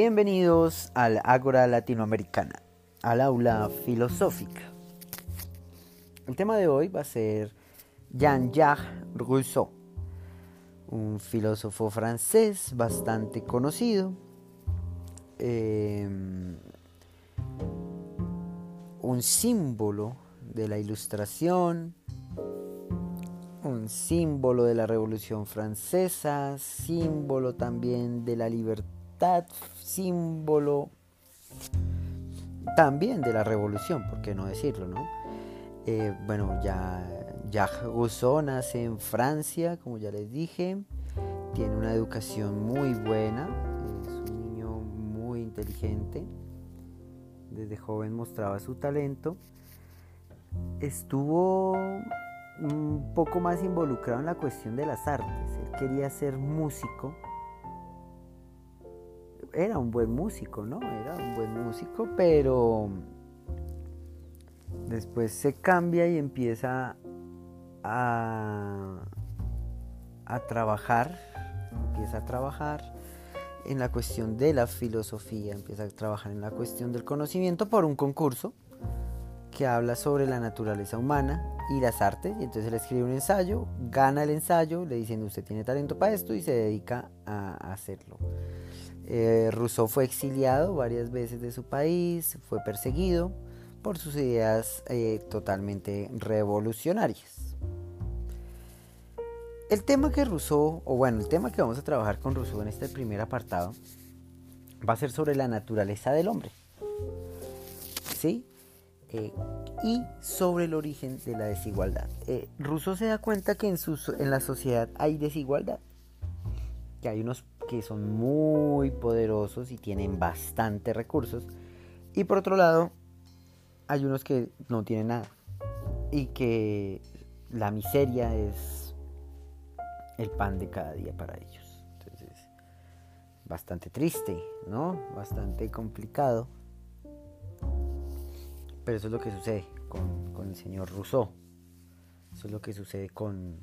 Bienvenidos al Ágora Latinoamericana, al aula filosófica. El tema de hoy va a ser Jean-Jacques Rousseau, un filósofo francés bastante conocido, eh, un símbolo de la ilustración, un símbolo de la Revolución Francesa, símbolo también de la libertad, símbolo también de la Revolución, por qué no decirlo, ¿no? Eh, bueno, ya Jacques Rousseau nace en Francia, como ya les dije, tiene una educación muy buena, es un niño muy inteligente, desde joven mostraba su talento, estuvo un poco más involucrado en la cuestión de las artes. Él quería ser músico. Era un buen músico, ¿no? Era un buen músico, pero después se cambia y empieza a, a trabajar, empieza a trabajar en la cuestión de la filosofía, empieza a trabajar en la cuestión del conocimiento por un concurso que habla sobre la naturaleza humana y las artes. Y entonces él escribe un ensayo, gana el ensayo, le dicen usted tiene talento para esto y se dedica a hacerlo. Eh, Rousseau fue exiliado varias veces de su país, fue perseguido por sus ideas eh, totalmente revolucionarias. El tema que Rousseau, o bueno, el tema que vamos a trabajar con Rousseau en este primer apartado, va a ser sobre la naturaleza del hombre. ¿Sí? Eh, y sobre el origen de la desigualdad. Rousseau se da cuenta que en, en la sociedad hay desigualdad, que hay unos que son muy poderosos y tienen bastante recursos, y por otro lado hay unos que no tienen nada y que la miseria es el pan de cada día para ellos. Entonces, bastante triste, ¿no? Bastante complicado. Pero eso es lo que sucede con, el señor Rousseau. Eso es lo que sucede con,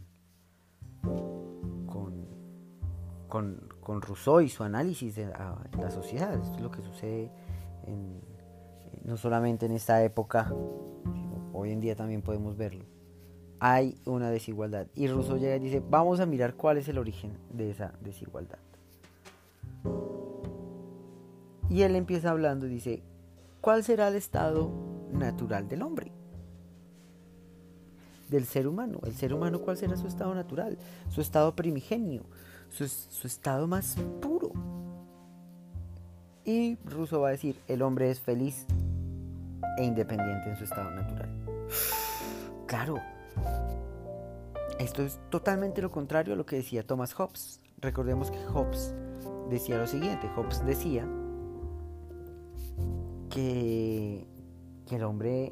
con, Rousseau y su análisis de la, sociedad. Esto es lo que sucede no solamente en esta época, hoy en día también podemos verlo. Hay una desigualdad. Y Rousseau llega y dice, vamos a mirar cuál es el origen de esa desigualdad. Y él empieza hablando y dice, ¿cuál será el estado natural del hombre, del ser humano. El ser humano, ¿cuál será su estado natural? Su estado primigenio, su, estado más puro. Y Russo va a decir, el hombre es feliz e independiente en su estado natural. Claro, esto es totalmente lo contrario a lo que decía Thomas Hobbes. Recordemos que Hobbes decía lo siguiente, Hobbes decía que que el hombre,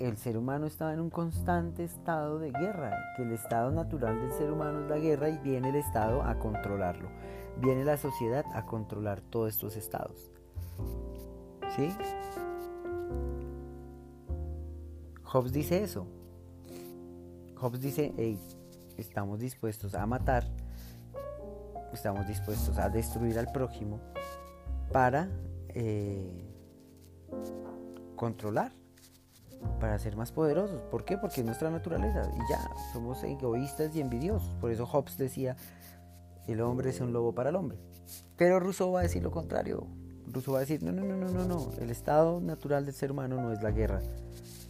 el ser humano estaba en un constante estado de guerra, que el estado natural del ser humano es la guerra y viene el Estado a controlarlo, viene la sociedad a controlar todos estos estados. ¿Sí? Hobbes dice eso. Hobbes dice, hey, estamos dispuestos a matar, estamos dispuestos a destruir al prójimo para eh, controlar, para ser más poderosos. ¿Por qué? Porque es nuestra naturaleza. Y ya, somos egoístas y envidiosos. Por eso Hobbes decía, el hombre es un lobo para el hombre. Pero Rousseau va a decir lo contrario. Rousseau va a decir, no, no, no, no, no, no. El estado natural del ser humano no es la guerra.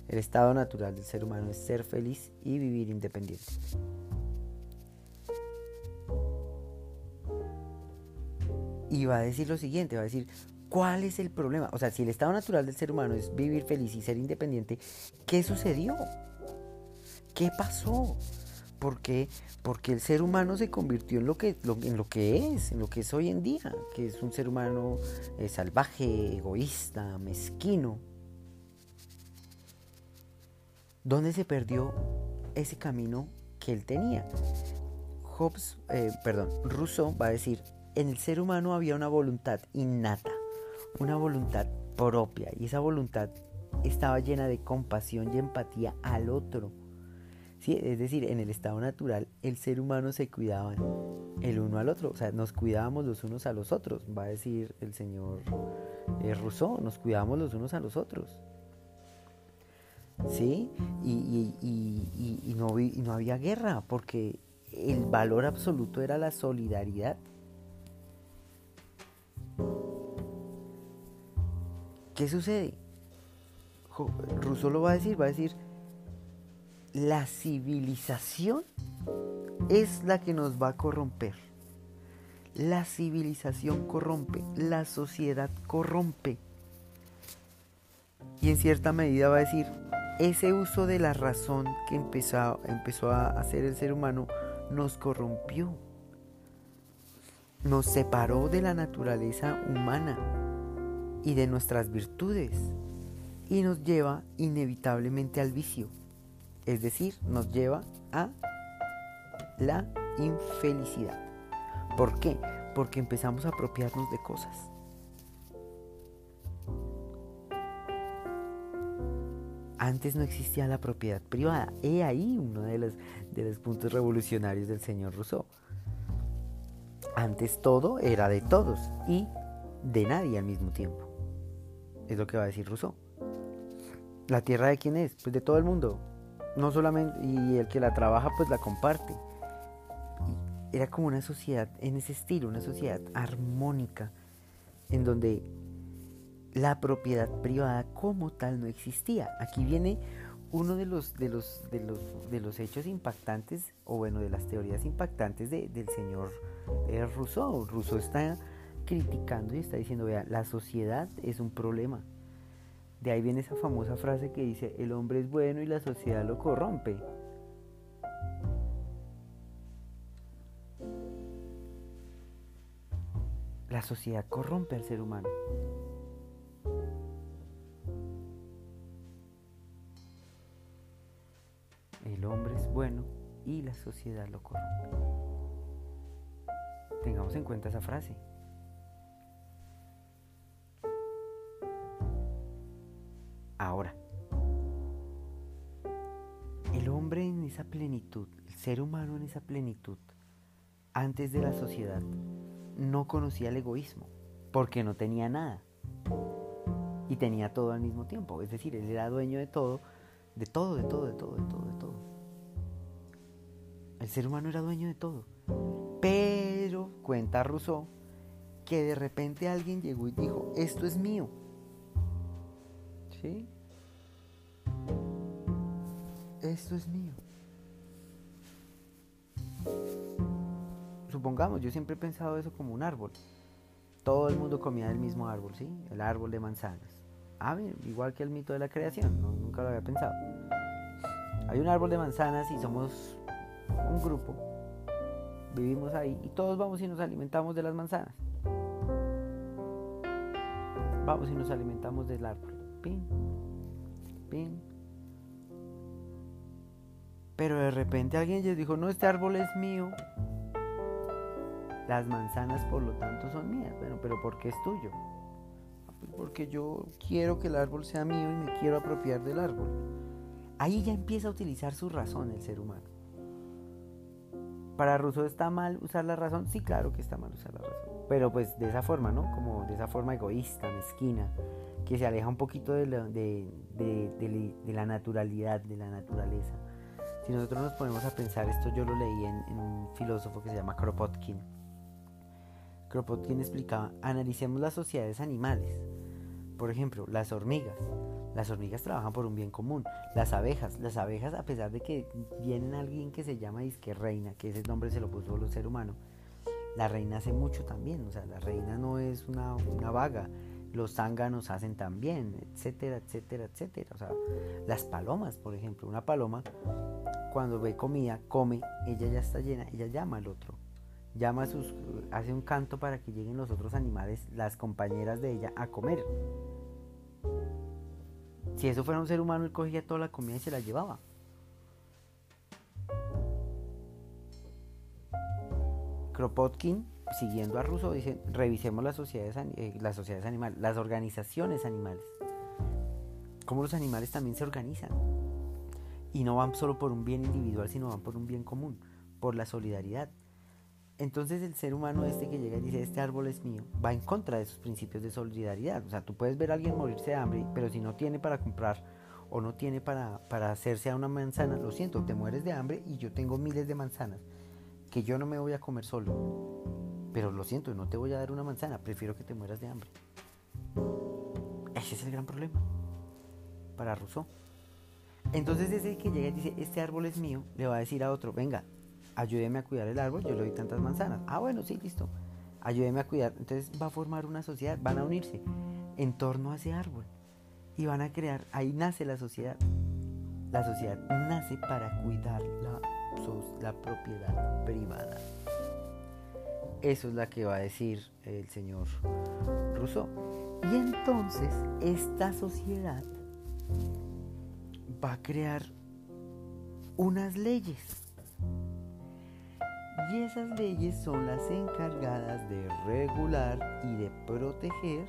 El estado natural del ser humano es ser feliz y vivir independiente. Y va a decir lo siguiente, va a decir, ¿Cuál es el problema? O sea, si el estado natural del ser humano es vivir feliz y ser independiente, ¿qué sucedió? ¿Qué pasó? ¿Por qué? Porque el ser humano se convirtió en lo que, en lo que es, en lo que es hoy en día, que es un ser humano eh, salvaje, egoísta, mezquino. ¿Dónde se perdió ese camino que él tenía? Hobbes, eh, perdón, Rousseau va a decir, en el ser humano había una voluntad innata una voluntad propia y esa voluntad estaba llena de compasión y empatía al otro. ¿sí? Es decir, en el estado natural el ser humano se cuidaba el uno al otro, o sea, nos cuidábamos los unos a los otros, va a decir el señor eh, Rousseau, nos cuidábamos los unos a los otros. ¿Sí? Y, no, y no había guerra, porque el valor absoluto era la solidaridad. ¿Qué sucede? Rousseau lo va a decir, va a decir, la civilización es la que nos va a corromper. La civilización corrompe, la sociedad corrompe. Y en cierta medida va a decir, ese uso de la razón que empezó, empezó a hacer el ser humano nos corrompió. Nos separó de la naturaleza humana y de nuestras virtudes y nos lleva inevitablemente al vicio es decir, nos lleva a la infelicidad. ¿Por qué? Porque empezamos a apropiarnos de cosas. Antes no existía la propiedad privada. He ahí uno de los, de los puntos revolucionarios del señor Rousseau. Antes todo era de todos y de nadie al mismo tiempo. Es lo que va a decir Rousseau. ¿La tierra de quién es? Pues de todo el mundo no solamente, y el que la trabaja pues la comparte. era como una sociedad en ese estilo, una sociedad armónica, en donde la propiedad privada como tal no existía. Aquí viene uno de los, de los, de los, de los hechos impactantes, o bueno, de las teorías impactantes del señor eh, Rousseau. Rousseau está criticando y está diciendo, vea, la sociedad es un problema. De ahí viene esa famosa frase que dice, el hombre es bueno y la sociedad lo corrompe. La sociedad corrompe al ser humano. El hombre es bueno y la sociedad lo corrompe. Tengamos en cuenta esa frase. El ser humano en esa plenitud, antes de la sociedad, no conocía el egoísmo, porque no tenía nada. Y tenía todo al mismo tiempo. Es decir, él era dueño de todo, de todo, de todo, de todo, de todo, de todo. El ser humano era dueño de todo. Pero, cuenta Rousseau, que de repente alguien llegó y dijo, esto es mío. ¿Sí? Esto es mío. Supongamos, yo siempre he pensado eso como un árbol. Todo el mundo comía del mismo árbol, ¿sí? El árbol de manzanas. Ah, igual que el mito de la creación, nunca lo había pensado. Hay un árbol de manzanas y somos un grupo. Vivimos ahí y todos vamos y nos alimentamos de las manzanas. Vamos y nos alimentamos del árbol. Pin, pin. Pero de repente alguien les dijo, no, este árbol es mío. Las manzanas, por lo tanto, son mías. Bueno, pero ¿por qué es tuyo? Ah, pues porque yo quiero que el árbol sea mío y me quiero apropiar del árbol. Ahí ya empieza a utilizar su razón el ser humano. ¿Para Rousseau está mal usar la razón? Sí, claro que está mal usar la razón. Pero pues de esa forma, ¿no? Como de esa forma egoísta, mezquina, que se aleja un poquito de la, de, la naturalidad, de la naturaleza. Si nosotros nos ponemos a pensar, esto yo lo leí en, un filósofo que se llama Kropotkin. Kropotkin explicaba, analicemos las sociedades animales. Por ejemplo, las hormigas. Las hormigas trabajan por un bien común. Las abejas, las abejas, a pesar de que vienen alguien que se llama disque reina, que ese nombre se lo puso el ser humano, la reina hace mucho también. O sea, la reina no es una, una vaga, los zánganos hacen también, etcétera, etcétera, etcétera. O sea, las palomas, por ejemplo, una paloma cuando ve comida, come, ella ya está llena, ella llama al otro. Llama a sus, hace un canto para que lleguen los otros animales, las compañeras de ella, a comer. Si eso fuera un ser humano, él cogía toda la comida y se la llevaba. Kropotkin siguiendo a Rousseau, dice, revisemos las sociedades, eh, las sociedades animales, las organizaciones animales. Cómo los animales también se organizan. Y no van solo por un bien individual, sino van por un bien común, por la solidaridad. Entonces el ser humano este que llega y dice, este árbol es mío, va en contra de esos principios de solidaridad. O sea, tú puedes ver a alguien morirse de hambre, pero si no tiene para comprar o no tiene para, para hacerse a una manzana, lo siento, te mueres de hambre y yo tengo miles de manzanas que yo no me voy a comer solo. Pero lo siento, no te voy a dar una manzana, prefiero que te mueras de hambre. Ese es el gran problema para Rousseau. Entonces ese que llega y dice, este árbol es mío, le va a decir a otro, venga, ayúdeme a cuidar el árbol, yo le doy tantas manzanas. Ah, bueno, sí, listo. Ayúdeme a cuidar. Entonces va a formar una sociedad, van a unirse en torno a ese árbol y van a crear, ahí nace la sociedad. La sociedad nace para cuidar la, la propiedad privada. Eso es la que va a decir el señor Rousseau. Y entonces esta sociedad va a crear unas leyes. Y esas leyes son las encargadas de regular y de proteger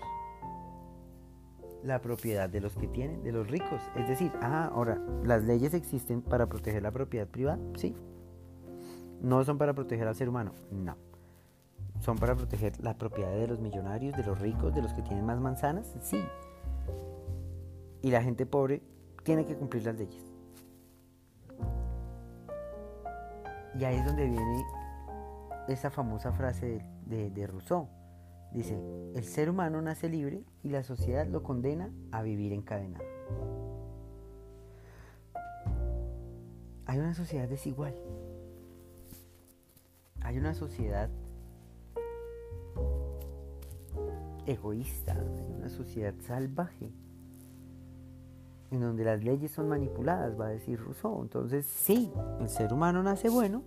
la propiedad de los que tienen, de los ricos. Es decir, ah, ahora, ¿las leyes existen para proteger la propiedad privada? Sí. ¿No son para proteger al ser humano? No. ¿Son para proteger la propiedad de los millonarios, de los ricos, de los que tienen más manzanas? Sí. Y la gente pobre tiene que cumplir las leyes. Y ahí es donde viene esa famosa frase de, de Rousseau Dice, el ser humano nace libre y la sociedad lo condena a vivir encadenado. Hay una sociedad desigual. Hay una sociedad egoísta, hay una sociedad salvaje, en donde las leyes son manipuladas, va a decir Rousseau. Entonces, sí, el ser humano nace bueno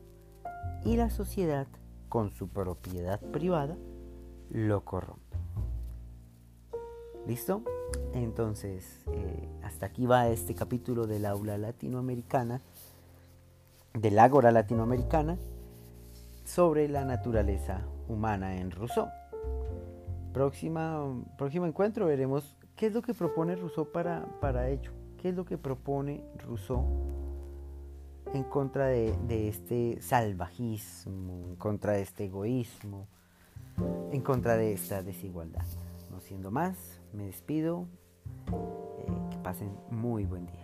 y la sociedad, con su propiedad privada, lo corrompe. ¿Listo? Entonces, eh, hasta aquí va este capítulo del aula latinoamericana, del ágora latinoamericana, sobre la naturaleza humana en Rousseau. Próxima, próximo encuentro veremos qué es lo que propone Rousseau para, para ello, qué es lo que propone Rousseau en contra de, de este salvajismo, en contra de este egoísmo, en contra de esta desigualdad. No siendo más, me despido. Eh, que pasen muy buen día.